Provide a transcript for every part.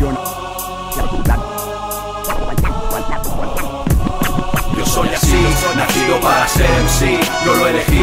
Yo soy así, nacido para ser MC, yo lo elegí,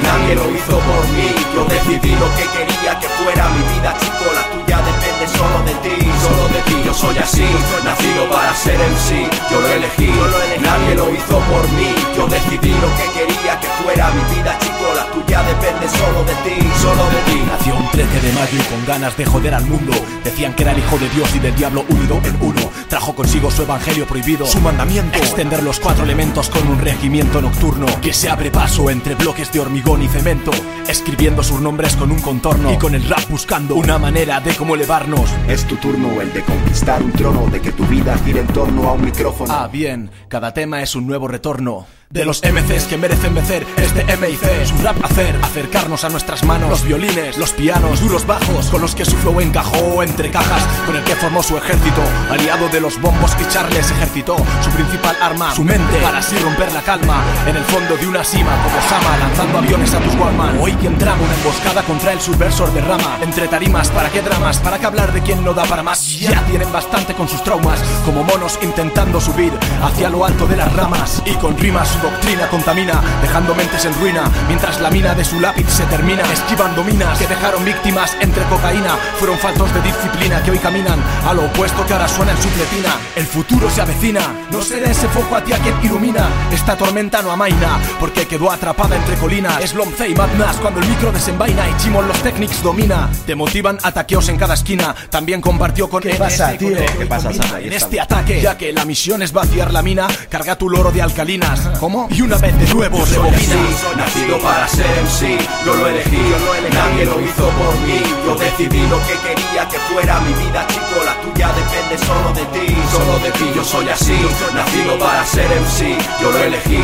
nadie lo hizo por mí, yo decidí lo que quería que fuera mi vida, chico, la tuya depende solo de ti, solo de ti, yo soy así, nacido para ser MC, yo lo elegí, nadie lo hizo por mí, yo decidí lo que quería que fuera mi vida, chico, la tuya depende solo de ti, solo de ti. Nació un 13 de mayo y con ganas de joder al mundo. Decían que era el hijo de Dios y del diablo unido en uno. Trajo consigo su evangelio prohibido, su mandamiento. Extender los cuatro elementos con un regimiento nocturno que se abre paso entre bloques de hormigón y cemento. Escribiendo sus nombres con un contorno y con el rap buscando una manera de cómo elevarnos. Es tu turno el de conquistar un trono, de que tu vida gire en torno a un micrófono. Ah, bien, cada tema es un nuevo retorno. De los MCs que merecen vencer este MIC Su rap hacer, acercarnos a nuestras manos Los violines, los pianos, duros bajos Con los que su flow encajó entre cajas Con el que formó su ejército Aliado de los bombos que Charles ejercitó Su principal arma, su mente Para así romper la calma En el fondo de una cima como Sama Lanzando aviones a tus Walkman Hoy que entramos una emboscada contra el subversor de rama Entre tarimas, ¿para qué dramas? ¿Para qué hablar de quien no da para más? Ya tienen bastante con sus traumas Como monos intentando subir Hacia lo alto de las ramas Y con rimas doctrina contamina, dejando mentes en ruina, mientras la mina de su lápiz se termina, esquivando minas que dejaron víctimas entre cocaína, fueron faltos de disciplina que hoy caminan a lo opuesto que ahora suena en su pletina. El futuro se avecina, no será ese foco a ti a quien ilumina, esta tormenta no amaina, porque quedó atrapada entre colinas, es Lomce y Madness cuando el micro desenvaina y Chimon los Technics domina, te motivan ataqueos en cada esquina, también compartió con ¿Qué pasa, tío? ¿Qué pasa, En este ataque, ya que la misión es vaciar la mina, carga tu loro de alcalinas. ¿Cómo? Y una vez de nuevo soy así, nacido para ser MC, yo lo elegí, nadie lo hizo por mí. Yo decidí lo que quería que fuera mi vida, chico. La tuya depende solo de ti, solo de ti. Yo soy así, nacido para ser MC, yo lo elegí,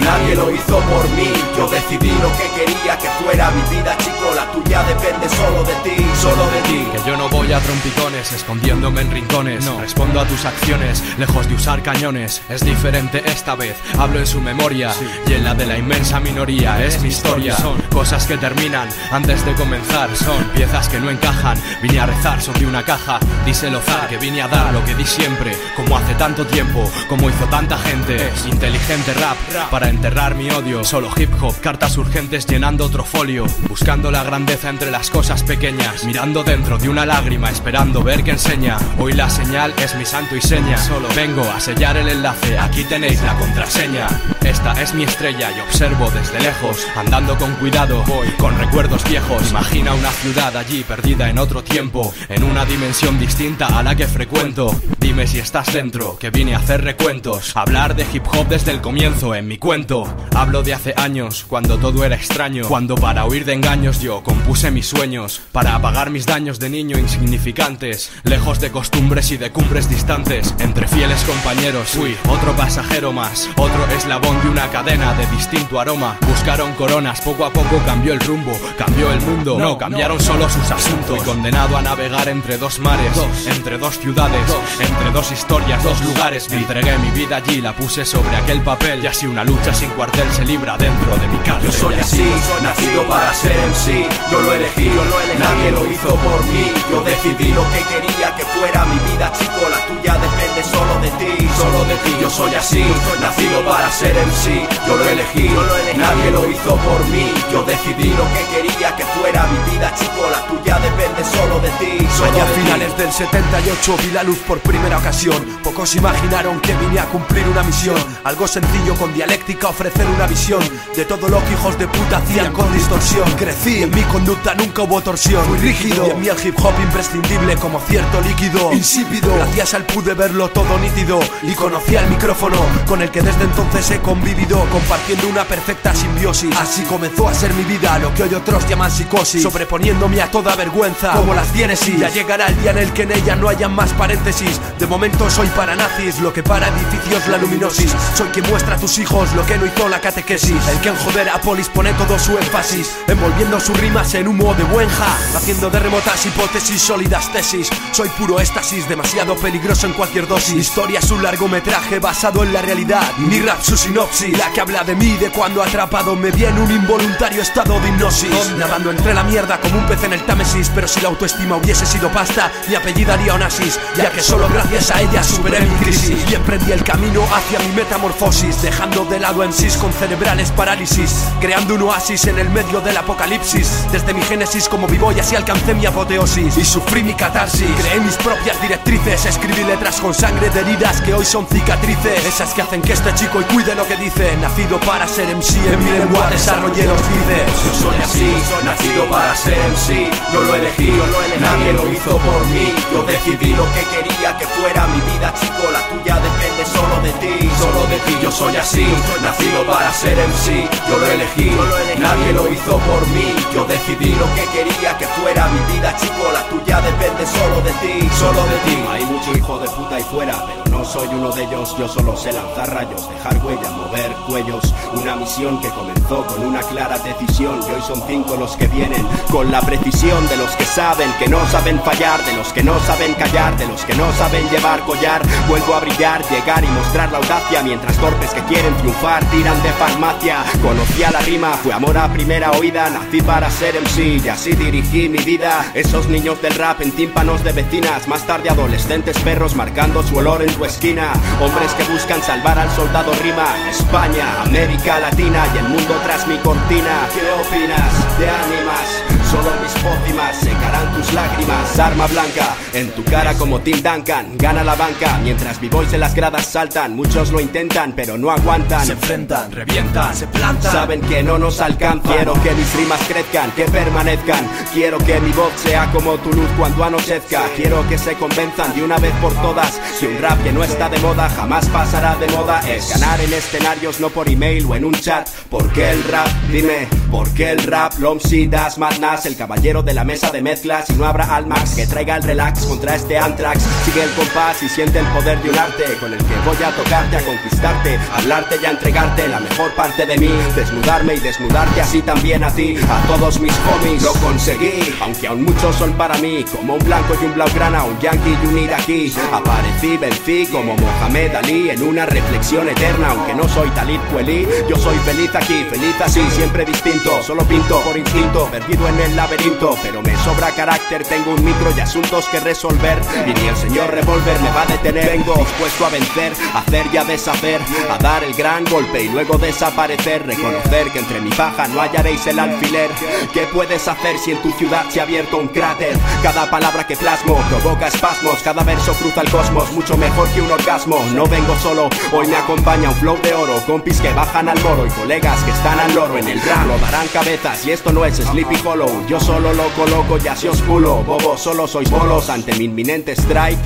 nadie lo hizo por mí. Yo decidí lo que quería que fuera mi vida, chico. La tuya depende solo de ti, solo de ti. Que yo no voy a trompicones, escondiéndome en rincones. No respondo a tus acciones, lejos de usar cañones. Es diferente esta vez, hablo en su memoria y en la de la inmensa minoría. Es mi historia, son cosas que terminan antes de comenzar. Son piezas que no encajan. Vine a rezar sobre una caja, díselo zar, que vine a dar lo que di siempre, como hace tanto tiempo, como hizo tanta gente. Inteligente rap para enterrar mi odio. Solo hip hop, cartas urgentes llenando otro folio, buscando la grandeza entre las cosas pequeñas, mirando dentro de una lágrima, esperando ver que enseña. Hoy la señal es mi santo y seña. Solo vengo a sellar el enlace, aquí tenéis la contraseña. Esta es mi estrella y observo desde lejos, andando con cuidado, voy con recuerdos viejos. Imagina una ciudad allí perdida en otro tiempo, en una dimensión distinta a la que frecuento. Dime si estás dentro, que vine a hacer recuentos, hablar de hip hop desde el comienzo en mi cuento. Hablo de hace años, cuando todo era extraño, cuando para huir de engaños yo compuse mis sueños, para apagar mis daños de niño insignificantes, lejos de costumbres y de cumbres distantes, entre fieles compañeros. Fui otro pasajero más, otro eslabón de una cadena de distinto aroma. Buscaron coronas, poco a poco cambió el rumbo, cambió el mundo. No, cambiaron solo sus asuntos. Fui condenado a navegar entre dos mares, entre dos ciudades, entre dos historias, dos lugares. Me entregué mi vida allí, la puse sobre aquel papel. Y así una lucha sin cuartel se libra dentro de mi cárcel. Yo soy así, nacido para ser MC. Yo lo elegí, nadie lo hizo por mí. Yo decidí lo que quería que fuera mi vida, chico. La tuya depende solo de ti, solo de ti. Yo soy así, nacido para ser MC. Yo lo elegí, nadie lo hizo por mí. Yo decidí lo que quería que fuera mi vida, chico. La tuya depende solo de ti, solo Allá a de ti. finales del 78 vi la luz por primera ocasión. Pocos imaginaron que vine a cumplir una misión. Algo sencillo con dialéctica, ofrecer una visión de todo lo que hijos de puta hacían con distorsión. Crecí en mi conducta nunca hubo torsión. Fui rígido y en mí el hip hop imprescindible como cierto líquido. Insípido, gracias al pude verlo todo nítido. Y conocí al micrófono con el que desde entonces he convivido, compartiendo una perfecta simbiosis. Así comenzó a ser mi vida, lo que hoy otros llaman psicosis. Sobreponiéndome a toda vergüenza, como las diénesis. Ya llegará el día en el que en ella no haya más paréntesis. De momento soy para nazis, lo que para edificios la luminosis. Soy quien muestra a tus hijos lo que no hizo la catequesis. El que en joder a polis pone todo su énfasis, envolviendo sus rimas en humo de buenja, haciendo de remotas hipótesis sólidas tesis. Soy puro éxtasis, demasiado peligroso en cualquier dosis. Historia es un largometraje basado en la realidad. Mi rap su sinopsis, la que habla de mí, de cuando atrapado me vi en un involuntario estado de hipnosis. Nadando entre la mierda como un pez en el Támesis, pero Si la autoestima hubiese sido pasta, mi apellido haría Onassis, ya que solo gracias a ella superé mi crisis y emprendí el camino hacia mi metamorfosis, dejando de lado en sí con cerebrales parálisis, creando un oasis en el medio del apocalipsis. Desde mi génesis como vivo y así alcancé mi apoteosis y sufrí mi catarsis. Creé mis propias directrices, escribí letras con sangre de heridas que hoy son cicatrices, esas que hacen que este chico y cuide lo que dice. Nacido para ser MC, en mi lengua desarrollé los dices. Yo soy así, nacido para ser MC, yo lo elegí, nadie lo hizo por mí. Yo decidí lo que quería que fuera mi vida, chico, la tuya depende solo de ti, solo de ti. Yo soy así, nacido para ser MC, yo lo elegí, nadie lo hizo por mí. Yo decidí lo que quería que fuera mi vida, chico, la tuya depende solo de ti, solo de ti. Hay mucho hijo de puta ahí fuera, pero soy uno de ellos. Yo solo sé lanzar rayos, dejar huellas, mover cuellos. Una misión que comenzó con una clara decisión. Y hoy son cinco los que vienen con la precisión de los que saben que no saben fallar, de los que no saben callar, de los que no saben llevar collar. Vuelvo a brillar, llegar y mostrar la audacia mientras torpes que quieren triunfar tiran de farmacia. Conocí a la rima, fue amor a primera oída. Nací para ser MC y así dirigí mi vida. Esos niños del rap en tímpanos de vecinas, más tarde adolescentes perros marcando su olor en tu esquina. Hombres que buscan salvar al soldado rima. España, América Latina y el mundo tras mi cortina. ¿Qué opinas? ¿Te animas? Solo mis pócimas secarán tus lágrimas. Arma blanca en tu cara como Tim Duncan. Gana la banca mientras b-boys en las gradas saltan. Muchos lo intentan, pero no aguantan. Se enfrentan, revientan, se plantan. Saben que no nos alcanzan. Quiero que mis rimas crezcan, que permanezcan. Quiero que mi voz sea como tu luz cuando anochezca. Quiero que se convenzan de una vez por todas que un rap que no está de moda jamás pasará de moda. Es ganar en escenarios, no por email o en un chat. ¿Por qué el rap? Dime, ¿por qué el rap? Lomsi, Das, Madness, el caballero de la mesa de mezclas. Y no habrá Almax que traiga el relax contra este Antrax. Sigue el compás y siente el poder de un arte con el que voy a tocarte, a conquistarte, hablarte y a entregarte la mejor parte de mí. Desnudarme y desnudarte así también a ti, a todos mis homies. Lo conseguí, aunque aún muchos son para mí, como un blanco y un blaugrana, un yankee y un iraquí. Aparecí, vencí como Mohamed Ali en una reflexión eterna, aunque no soy Talib Kweli. Yo soy feliz aquí, feliz así, siempre distinto. Solo pinto por instinto, perdido en el laberinto, pero me sobra carácter. Tengo un micro y asuntos que resolver, y ni el señor Revolver me va a detener. Vengo dispuesto a vencer, hacer y a deshacer, a dar el gran golpe y luego desaparecer. Reconocer que entre mi paja no hallaréis el alfiler. ¿Qué puedes hacer si en tu ciudad se ha abierto un cráter? Cada palabra que plasmo provoca espasmos, cada verso cruza el cosmos, mucho mejor que un orgasmo. No vengo solo, hoy me acompaña un flow de oro, compis que bajan al moro y colegas que están al loro en el rap. Lo darán cabezas y esto no es Sleepy Hollow. Yo solo lo coloco y así os culo. Bobo, solo sois bolos ante mi inminente strike.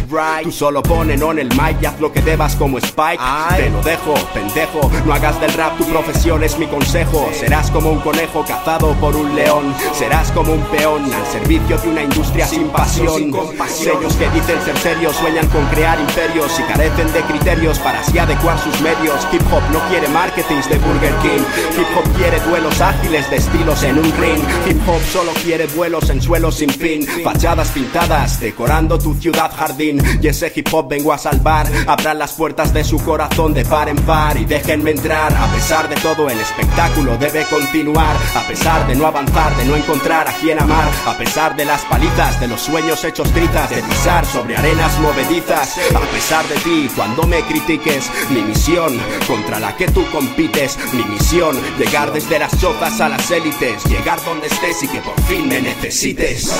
Tú solo ponen on el mic y haz lo que debas como Spike. Te lo dejo, pendejo. No hagas del rap tu profesión, es mi consejo. Serás como un conejo cazado por un león. Serás como un peón al servicio de una industria sin pasión. Sellos que dicen ser serios sueñan con crear imperios y carecen de criterios para así adecuar sus medios. Hip hop no quiere marketings de Burger King. Hip hop quiere duelos ágiles de estilos en un ring. Hip hop solo quiere vuelos en suelos sin fin. Fachadas pintadas decorando tu ciudad jardín. Y ese hip hop vengo a salvar. Abran las puertas de su corazón de par en par y déjenme entrar. A pesar de todo, el espectáculo debe continuar. A pesar de no avanzar, de no encontrar a quien amar. A pesar de las palizas, de los sueños hechos trizas, de pisar sobre arenas movedizas. A pesar de ti, cuando me critiques, mi misión contra la que tú compites. Mi misión, llegar desde las chozas a las élites. Llegar donde estés y que por fin me necesites.